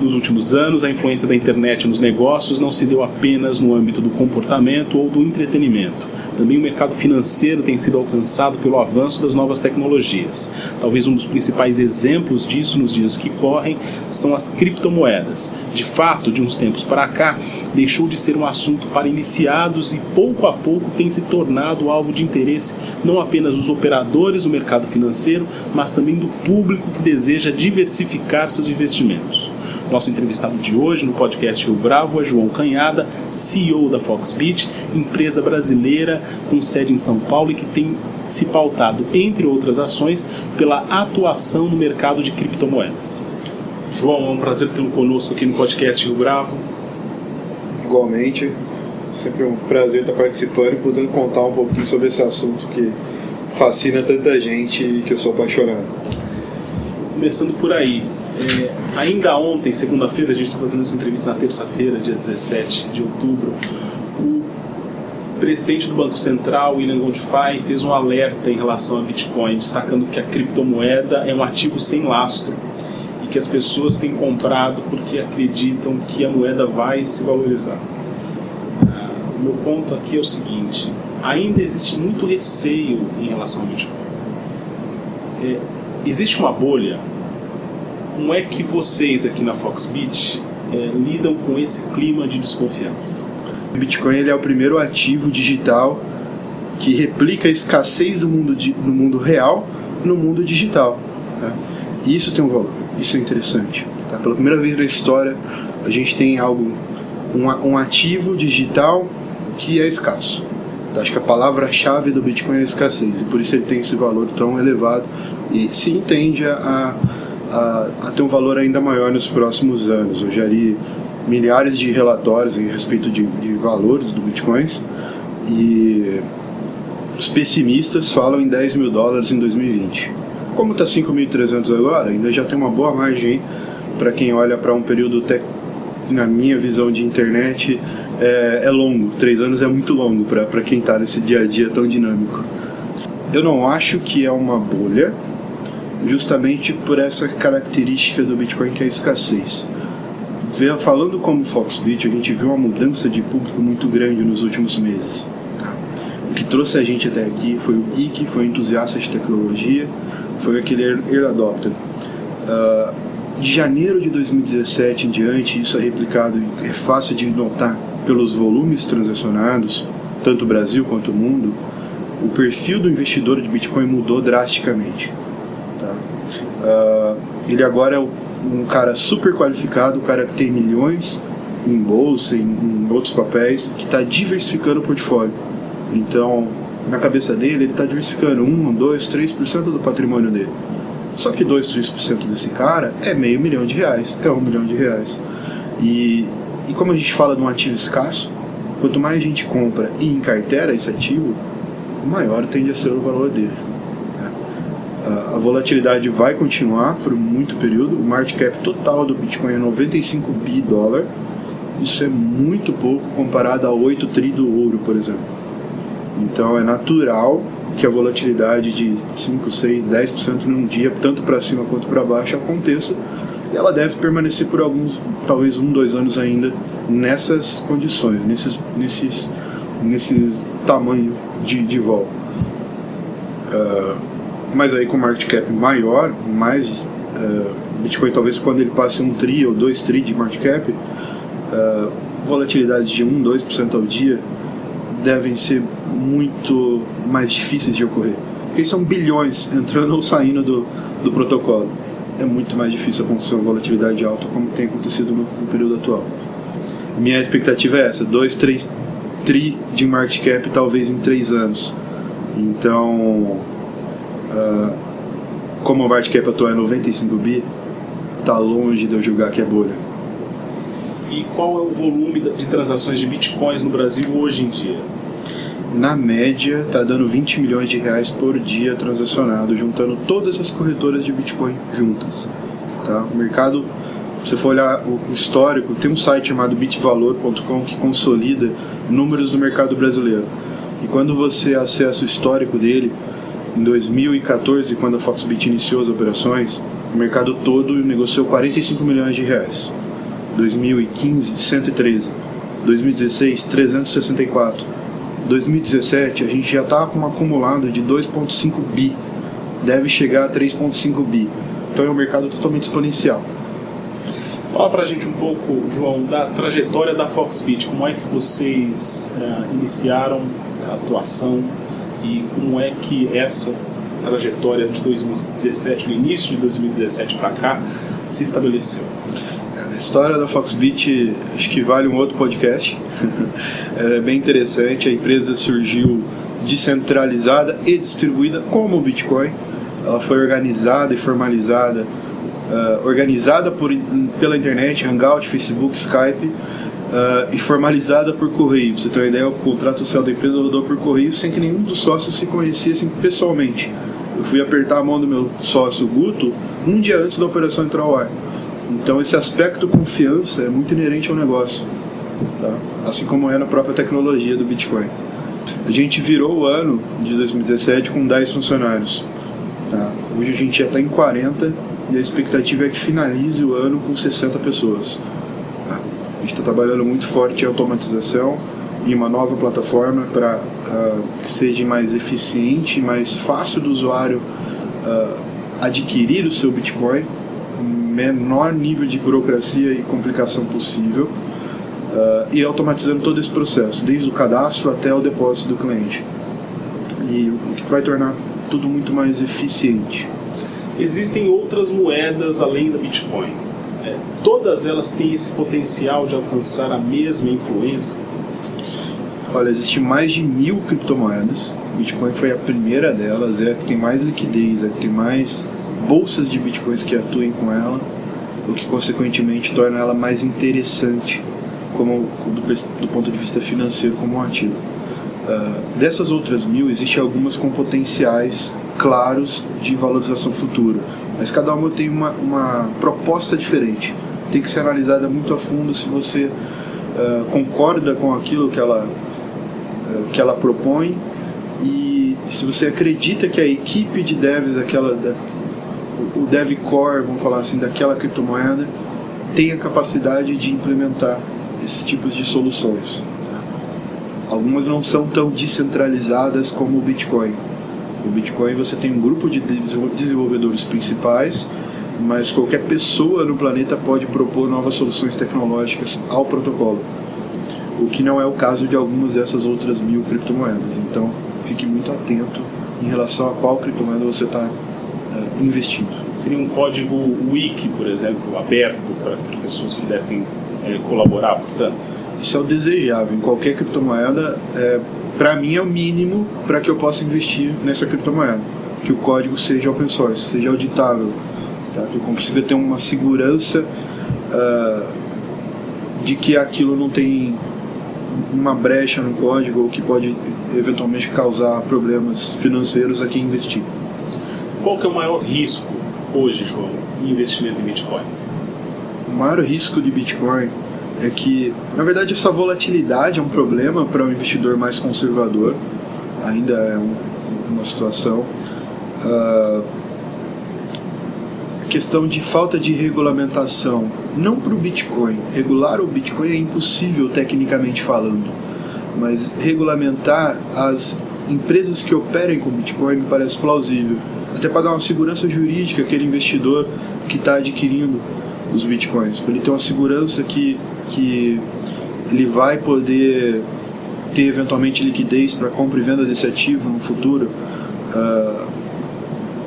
Nos últimos anos, a influência da internet nos negócios não se deu apenas no âmbito do comportamento ou do entretenimento. Também o mercado financeiro tem sido alcançado pelo avanço das novas tecnologias. Talvez um dos principais exemplos disso nos dias que correm são as criptomoedas. De fato, de uns tempos para cá, deixou de ser um assunto para iniciados e pouco a pouco tem se tornado alvo de interesse não apenas dos operadores do mercado financeiro, mas também do público que deseja diversificar seus investimentos. Nosso entrevistado de hoje no podcast Rio Bravo é João Canhada, CEO da Foxbit, empresa brasileira com sede em São Paulo e que tem se pautado, entre outras ações, pela atuação no mercado de criptomoedas. João, é um prazer tê-lo conosco aqui no podcast Rio Bravo. Igualmente, sempre um prazer estar participando e podendo contar um pouquinho sobre esse assunto que fascina tanta gente e que eu sou apaixonado. Começando por aí, é, ainda ontem, segunda-feira, a gente está fazendo essa entrevista na terça-feira, dia 17 de outubro, o presidente do Banco Central, William Goldfein, fez um alerta em relação a Bitcoin, destacando que a criptomoeda é um ativo sem lastro que as pessoas têm comprado porque acreditam que a moeda vai se valorizar. O meu ponto aqui é o seguinte: ainda existe muito receio em relação ao Bitcoin. É, existe uma bolha como é que vocês aqui na Foxbit é, lidam com esse clima de desconfiança? O Bitcoin ele é o primeiro ativo digital que replica a escassez do mundo, di, no mundo real no mundo digital. Tá? E isso tem um valor, isso é interessante. Tá? Pela primeira vez na história, a gente tem algo, um, um ativo digital que é escasso. Tá? Acho que a palavra-chave do Bitcoin é escassez, e por isso ele tem esse valor tão elevado e se entende a, a, a ter um valor ainda maior nos próximos anos. Eu já li milhares de relatórios a respeito de, de valores do Bitcoin e os pessimistas falam em 10 mil dólares em 2020. Como está 5.300 agora, ainda já tem uma boa margem para quem olha para um período, te, na minha visão de internet, é, é longo. Três anos é muito longo para quem está nesse dia a dia tão dinâmico. Eu não acho que é uma bolha, justamente por essa característica do Bitcoin que é a escassez. Falando como Foxbit, a gente viu uma mudança de público muito grande nos últimos meses. Tá? O que trouxe a gente até aqui foi o geek, foi o entusiasta de tecnologia, foi aquele early adopter. Uh, de janeiro de 2017 em diante, isso é replicado é fácil de notar pelos volumes transacionados, tanto o Brasil quanto o mundo, o perfil do investidor de Bitcoin mudou drasticamente. Uh, ele agora é um cara super qualificado, um cara que tem milhões em bolsa, em, em outros papéis, que está diversificando o portfólio. Então, na cabeça dele, ele está diversificando 1, 2, 3% do patrimônio dele. Só que 2, 3% desse cara é meio milhão de reais, é um milhão de reais. E, e como a gente fala de um ativo escasso, quanto mais a gente compra e encartera esse ativo, maior tende a ser o valor dele a volatilidade vai continuar por muito período. O market cap total do Bitcoin é 95 bi dólar. Isso é muito pouco comparado a 8 tri do ouro, por exemplo. Então é natural que a volatilidade de 5, 6, 10% num dia, tanto para cima quanto para baixo, aconteça. E ela deve permanecer por alguns, talvez um, dois anos ainda, nessas condições, nesses, nesses, nesses tamanho de, de vol. Uh, mas aí com market cap maior, mais uh, Bitcoin talvez quando ele passe um tri ou dois tri de market cap, uh, volatilidades de 1, 2% ao dia devem ser muito mais difíceis de ocorrer. Porque são bilhões entrando ou saindo do, do protocolo. É muito mais difícil acontecer uma volatilidade alta como tem acontecido no, no período atual. Minha expectativa é essa, 2, 3 tri de market cap talvez em 3 anos. Então, Uh, como o market cap atual é 95 bi, tá longe de eu julgar que é bolha. E qual é o volume de transações de bitcoins no Brasil hoje em dia? Na média, está dando 20 milhões de reais por dia transacionado, juntando todas as corretoras de Bitcoin juntas. Tá? O mercado, se você for olhar o histórico, tem um site chamado bitvalor.com que consolida números do mercado brasileiro. E quando você acessa o histórico dele, em 2014, quando a Foxbit iniciou as operações, o mercado todo negociou 45 milhões de reais. 2015, 113. 2016, 364. 2017, a gente já está com um acumulado de 2,5 bi. Deve chegar a 3,5 bi. Então é um mercado totalmente exponencial. Fala pra gente um pouco, João, da trajetória da Foxbit. Como é que vocês uh, iniciaram a atuação e como é que essa trajetória de 2017, no início de 2017 para cá, se estabeleceu? A história da Foxbit acho que vale um outro podcast. é bem interessante. A empresa surgiu descentralizada e distribuída como o Bitcoin. Ela foi organizada e formalizada, uh, organizada por, pela internet, Hangout, Facebook, Skype uh, e formalizada por correio. Pra você ter uma ideia, o contrato social da empresa rodou por correio sem que nenhum dos sócios se conhecessem pessoalmente. Eu fui apertar a mão do meu sócio Guto um dia antes da operação entrar ao ar. Então esse aspecto confiança é muito inerente ao negócio, tá? assim como é na própria tecnologia do Bitcoin. A gente virou o ano de 2017 com 10 funcionários. Tá? Hoje a gente já está em 40 e a expectativa é que finalize o ano com 60 pessoas gente está trabalhando muito forte em automatização e uma nova plataforma para uh, que seja mais eficiente, mais fácil do usuário uh, adquirir o seu Bitcoin, menor nível de burocracia e complicação possível, uh, e automatizando todo esse processo, desde o cadastro até o depósito do cliente. E o que vai tornar tudo muito mais eficiente. Existem outras moedas além da Bitcoin é, todas elas têm esse potencial de alcançar a mesma influência? Olha, existem mais de mil criptomoedas. Bitcoin foi a primeira delas, é a que tem mais liquidez, é a que tem mais bolsas de bitcoins que atuem com ela, o que consequentemente torna ela mais interessante como do, do ponto de vista financeiro como um ativo. Uh, dessas outras mil, existem algumas com potenciais claros de valorização futura mas cada uma tem uma, uma proposta diferente. Tem que ser analisada muito a fundo se você uh, concorda com aquilo que ela, uh, que ela propõe e se você acredita que a equipe de devs, aquela, o dev core, vamos falar assim, daquela criptomoeda, tem a capacidade de implementar esses tipos de soluções. Tá? Algumas não são tão descentralizadas como o Bitcoin o Bitcoin você tem um grupo de desenvolvedores principais, mas qualquer pessoa no planeta pode propor novas soluções tecnológicas ao protocolo. O que não é o caso de algumas dessas outras mil criptomoedas. Então, fique muito atento em relação a qual criptomoeda você está investindo. Seria um código wiki, por exemplo, aberto para que as pessoas pudessem é, colaborar, portanto? Isso é o desejável. Em qualquer criptomoeda, é, para mim é o mínimo para que eu possa investir nessa criptomoeda. Que o código seja open source, seja auditável, tá? que eu consiga ter uma segurança uh, de que aquilo não tem uma brecha no código ou que pode eventualmente causar problemas financeiros a quem investir. Qual que é o maior risco hoje, João, em investimento em Bitcoin? O maior risco de Bitcoin é que, na verdade, essa volatilidade é um problema para um investidor mais conservador, ainda é um, uma situação. Uh, questão de falta de regulamentação, não para o Bitcoin. Regular o Bitcoin é impossível tecnicamente falando, mas regulamentar as empresas que operem com Bitcoin me parece plausível, até para dar uma segurança jurídica àquele investidor que está adquirindo os bitcoins, para ele ter uma segurança que que ele vai poder ter eventualmente liquidez para compra e venda desse ativo no futuro uh,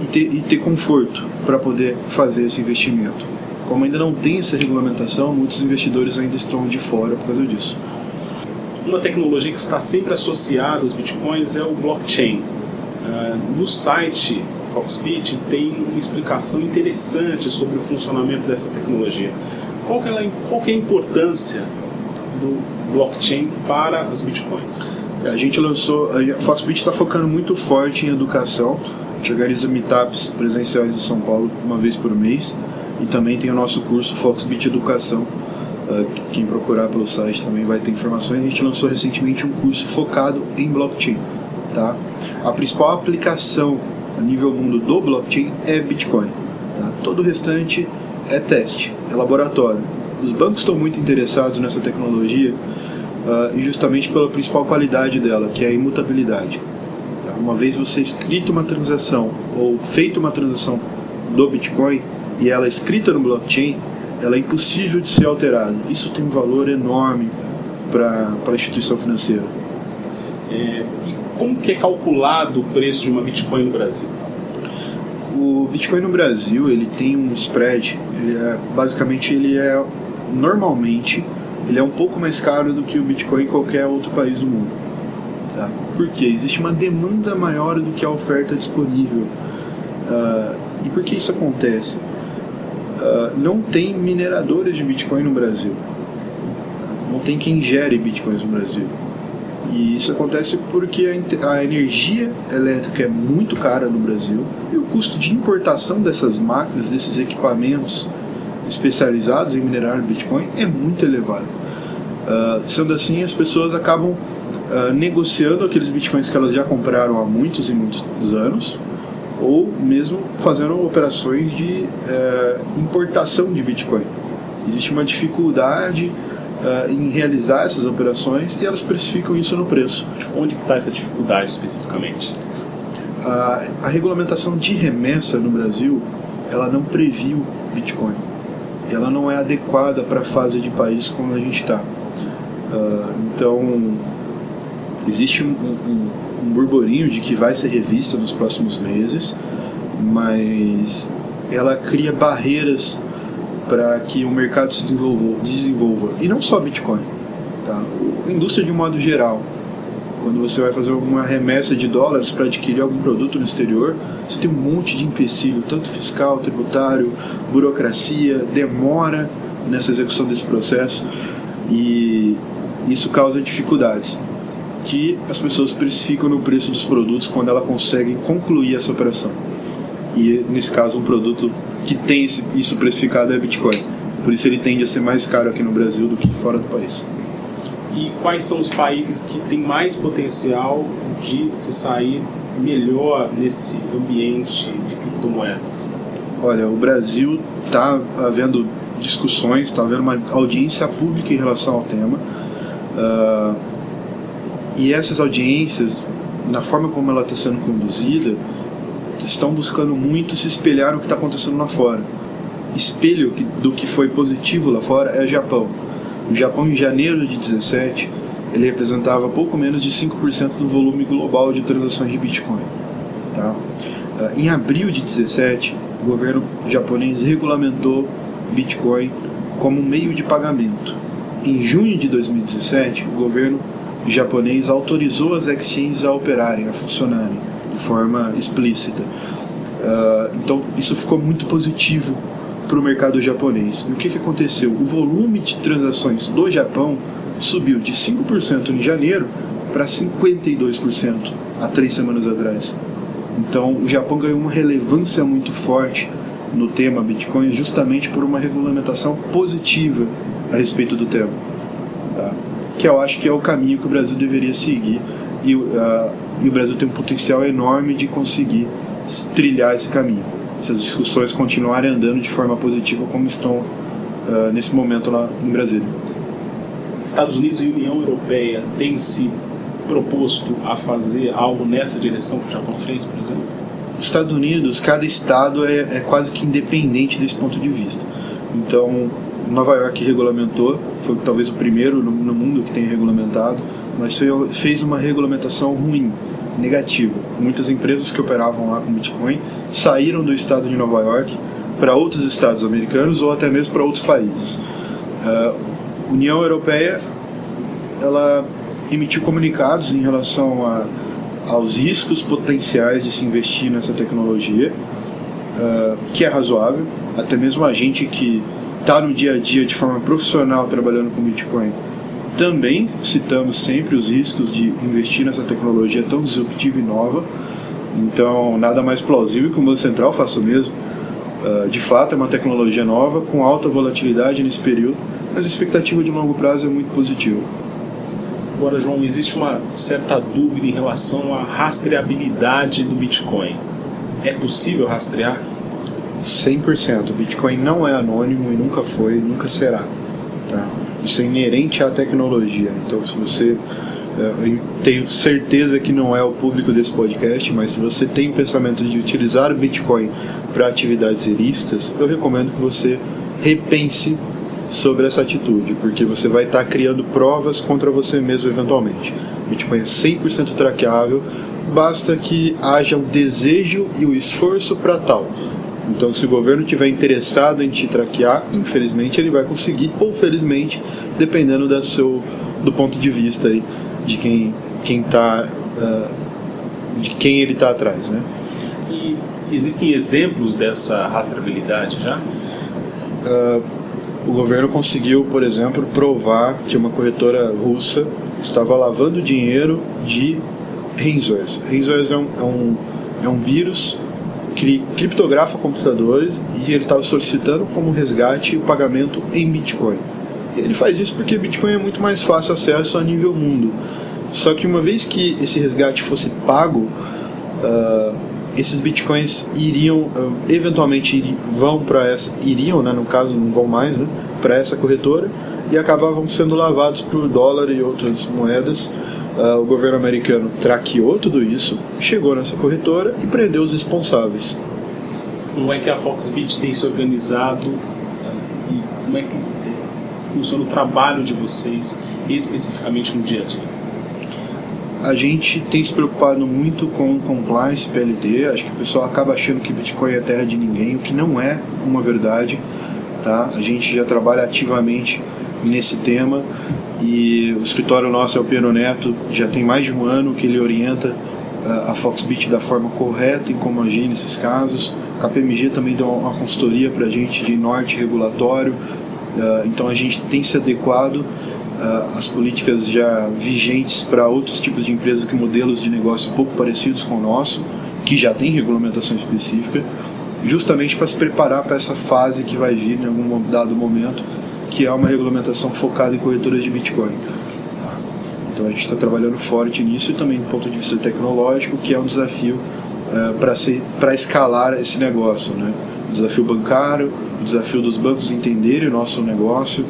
e, ter, e ter conforto para poder fazer esse investimento. Como ainda não tem essa regulamentação, muitos investidores ainda estão de fora por causa disso. Uma tecnologia que está sempre associada aos bitcoins é o blockchain. Uh, no site Foxbit tem uma explicação interessante sobre o funcionamento dessa tecnologia. Qual que, é, qual que é a importância do blockchain para as bitcoins? A gente lançou, a Foxbit está focando muito forte em educação. A gente organiza meetups presenciais em São Paulo uma vez por mês e também tem o nosso curso Foxbit Educação. Uh, quem procurar pelo site também vai ter informações. A gente lançou recentemente um curso focado em blockchain. Tá? A principal aplicação a nível mundo do blockchain é Bitcoin. Tá? Todo o restante é teste, é laboratório. Os bancos estão muito interessados nessa tecnologia uh, e justamente pela principal qualidade dela, que é a imutabilidade. Tá? Uma vez você escrito uma transação ou feito uma transação do Bitcoin e ela é escrita no blockchain, ela é impossível de ser alterada. Isso tem um valor enorme para a instituição financeira. É, como que é calculado o preço de uma Bitcoin no Brasil? O Bitcoin no Brasil ele tem um spread, ele é, basicamente ele é normalmente ele é um pouco mais caro do que o Bitcoin em qualquer outro país do mundo. Tá? Por quê? Existe uma demanda maior do que a oferta disponível. Uh, e por que isso acontece? Uh, não tem mineradores de Bitcoin no Brasil. Não tem quem gere Bitcoins no Brasil. E isso acontece porque a, energia elétrica é muito cara no Brasil e o custo de importação dessas máquinas, desses equipamentos especializados em minerar Bitcoin é muito elevado. Uh, sendo assim, as pessoas acabam uh, negociando aqueles Bitcoins que elas já compraram há muitos e muitos anos ou mesmo fazendo operações de uh, importação de Bitcoin. Existe uma dificuldade uh, em realizar essas operações e elas precificam isso no preço. Onde está essa dificuldade especificamente? Uh, a regulamentação de remessa no Brasil ela não previu Bitcoin. Ela não é adequada para a fase de país como a gente está. Uh, então, existe um, um, um burburinho de que vai ser revista nos próximos meses, mas ela cria barreiras para que o mercado se desenvolva, desenvolva. E não só Bitcoin, tá? a indústria de um modo geral. Quando você vai fazer uma remessa de dólares para adquirir algum produto no exterior, você tem um monte de empecilho, tanto fiscal, tributário, burocracia, demora nessa execução desse processo e isso causa dificuldades que as pessoas precificam no preço dos produtos quando ela consegue concluir essa operação. E nesse caso, um produto que tem esse, isso precificado é Bitcoin. Por isso ele tende a ser mais caro aqui no Brasil do que fora do país. E quais são os países que têm mais potencial de se sair melhor nesse ambiente de criptomoedas? Olha, o Brasil está havendo discussões, está havendo uma audiência pública em relação ao tema. Uh, e essas audiências, na forma como ela está sendo conduzida, estão buscando muito se espelhar no que está acontecendo lá fora. Espelho do que foi positivo lá fora é o Japão. O Japão, em janeiro de 17, ele representava pouco menos de 5% do volume global de transações de Bitcoin. Tá? Ah, em abril de 17, o governo japonês regulamentou Bitcoin como um meio de pagamento. Em junho de 2017, o governo japonês autorizou as exchanges a operarem, a funcionarem de forma explícita. Uh, então isso ficou muito positivo para o mercado japonês. E o que, que aconteceu? O volume de transações do Japão subiu de 5% em janeiro para 52% há três semanas atrás. Então o Japão ganhou uma relevância muito forte no tema Bitcoin justamente por uma regulamentação positiva a respeito do tema. Tá? Que eu acho que é o caminho que o Brasil deveria seguir e uh, e o Brasil tem um potencial enorme de conseguir trilhar esse caminho. Se as discussões continuarem andando de forma positiva como estão uh, nesse momento lá em Brasília. Estados Unidos e União Europeia têm se proposto a fazer algo nessa direção que o Japão fez, por exemplo? Os Estados Unidos, cada estado é, é quase que independente desse ponto de vista. Então, Nova York regulamentou, foi talvez o primeiro no, no mundo que tem regulamentado, mas fez uma regulamentação ruim, negativa. Muitas empresas que operavam lá com Bitcoin saíram do estado de Nova York para outros estados americanos ou até mesmo para outros países. A uh, União Europeia ela emitiu comunicados em relação a aos riscos potenciais de se investir nessa tecnologia, uh, que é razoável. Até mesmo a gente que está no dia a dia de forma profissional trabalhando com Bitcoin, também citamos sempre os riscos de investir nessa tecnologia tão disruptiva e nova. Então, nada mais plausível que o Banco Central faça o mesmo. Uh, de fato, é uma tecnologia nova, com alta volatilidade nesse período, mas a expectativa de longo prazo é muito positiva. Agora, João, existe uma certa dúvida em relação à rastreabilidade do Bitcoin. É possível rastrear? 100%. O Bitcoin não é anônimo e nunca foi, nunca será. Tá? Isso é inerente à tecnologia. Então, se você. Eh, eu tenho certeza que não é o público desse podcast, mas se você tem o pensamento de utilizar o Bitcoin para atividades ilícitas, eu recomendo que você repense sobre essa atitude, porque você vai estar tá criando provas contra você mesmo eventualmente. O Bitcoin é 100% traqueável, basta que haja o desejo e o esforço para tal. Então, se o governo tiver interessado em te traquear, infelizmente ele vai conseguir, ou felizmente, dependendo do seu do ponto de vista aí, de quem quem tá uh, de quem ele está atrás, né? E existem exemplos dessa rastreabilidade já? Uh, o governo conseguiu, por exemplo, provar que uma corretora russa estava lavando dinheiro de ransomware. Ransomware é um, é um, é um vírus que criptografa computadores e ele estava solicitando como resgate o pagamento em Bitcoin. Ele faz isso porque Bitcoin é muito mais fácil acesso a nível mundo. Só que uma vez que esse resgate fosse pago, uh, esses bitcoins iriam uh, eventualmente vão para essa iriam, né, no caso não vão mais, né, para essa corretora e acabavam sendo lavados por dólar e outras moedas. Uh, o governo americano traqueou tudo isso, chegou nessa corretora e prendeu os responsáveis. Como é que a Foxbit tem se organizado e como é que funciona o trabalho de vocês especificamente no dia a dia? a gente tem se preocupado muito com compliance PLD. Acho que o pessoal acaba achando que Bitcoin é terra de ninguém, o que não é uma verdade. Tá? A gente já trabalha ativamente nesse tema e o escritório nosso é o Piano Neto, já tem mais de um ano que ele orienta uh, a Foxbit da forma correta em como agir nesses casos. A KPMG também deu uma consultoria para a gente de norte regulatório, uh, então a gente tem se adequado uh, as políticas já vigentes para outros tipos de empresas com modelos de negócio pouco parecidos com o nosso, que já tem regulamentação específica, justamente para se preparar para essa fase que vai vir em algum dado momento, que é uma regulamentação focada em corretoras de Bitcoin. Tá? Então a gente está trabalhando forte nisso e também do ponto de vista tecnológico, que é um desafio uh, para escalar esse negócio. Né? O desafio bancário, o desafio dos bancos entenderem o nosso negócio.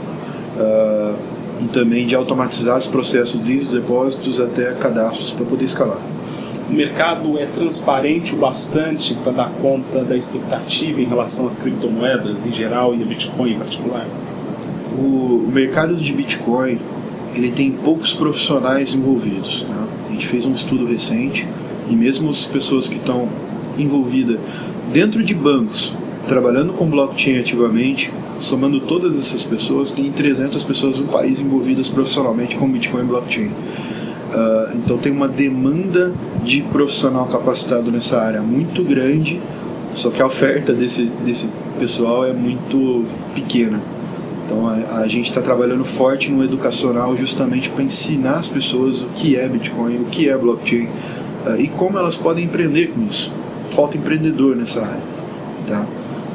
Uh, e também de automatizar os processos de depósitos até cadastros para poder escalar. O mercado é transparente o bastante para dar conta da expectativa em relação às criptomoedas em geral e a Bitcoin em particular? O mercado de Bitcoin ele tem poucos profissionais envolvidos. Tá? A gente fez um estudo recente e mesmo as pessoas que estão envolvidas dentro de bancos, trabalhando com blockchain ativamente, somando todas essas pessoas, tem 300 pessoas no país envolvidas profissionalmente com Bitcoin e blockchain. Uh, então tem uma demanda de profissional capacitado nessa área muito grande, só que a oferta desse, desse pessoal é muito pequena. Então a, a gente está trabalhando forte no educacional justamente para ensinar as pessoas o que é Bitcoin, o que é blockchain uh, e como elas podem empreender com isso. Falta empreendedor nessa área. Tá?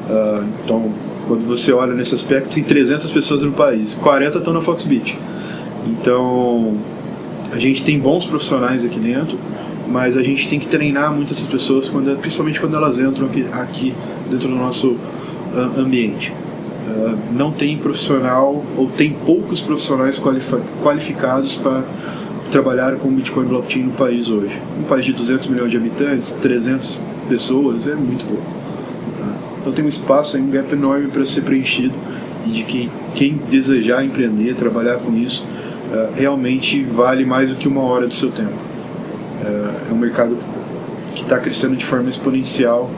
Uh, então quando você olha nesse aspecto, tem 300 pessoas no país, 40 estão na Foxbit. Então, a gente tem bons profissionais aqui dentro, mas a gente tem que treinar muitas essas pessoas, quando, principalmente quando elas entram aqui, aqui dentro do nosso uh, ambiente. Não tem profissional, ou tem poucos profissionais qualificados para trabalhar com Bitcoin blockchain no país hoje. Um país de 200 milhões de habitantes, 300 pessoas, é muito pouco. Então tem um espaço, um gap enorme para ser preenchido e de quem, quem desejar empreender, trabalhar com isso, uh, realmente vale mais do que uma hora do seu tempo. Uh, é um mercado que está crescendo de forma exponencial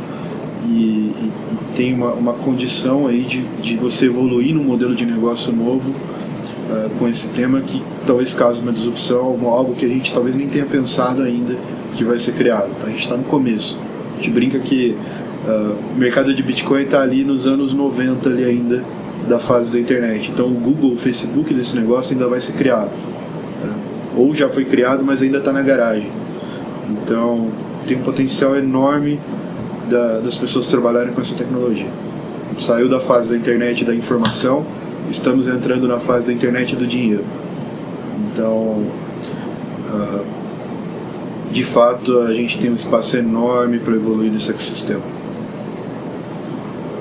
e, e tem uma, uma condição aí de, de você evoluir num modelo de negócio novo uh, com esse tema que talvez cause uma disrupção, algo que a gente talvez nem tenha pensado ainda que vai ser criado. Tá? A gente está no começo. A gente brinca que uh, o mercado de Bitcoin está ali nos anos 90 ali ainda da fase da internet. Então o Google, o Facebook desse negócio ainda vai ser criado. Tá? Ou já foi criado, mas ainda está na garagem. Então tem um potencial enorme da, das pessoas trabalharem com essa tecnologia. A gente saiu da fase da internet da informação, estamos entrando na fase da internet do dinheiro. Então, uh, de fato, a gente tem um espaço enorme para evoluir nesse ecossistema.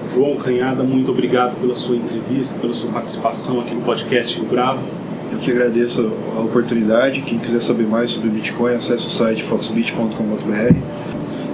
João Canhada, muito obrigado pela sua entrevista, pela sua participação aqui no podcast Rio Bravo. Eu que agradeço a oportunidade. Quem quiser saber mais sobre Bitcoin, acesse o site foxbit.com.br.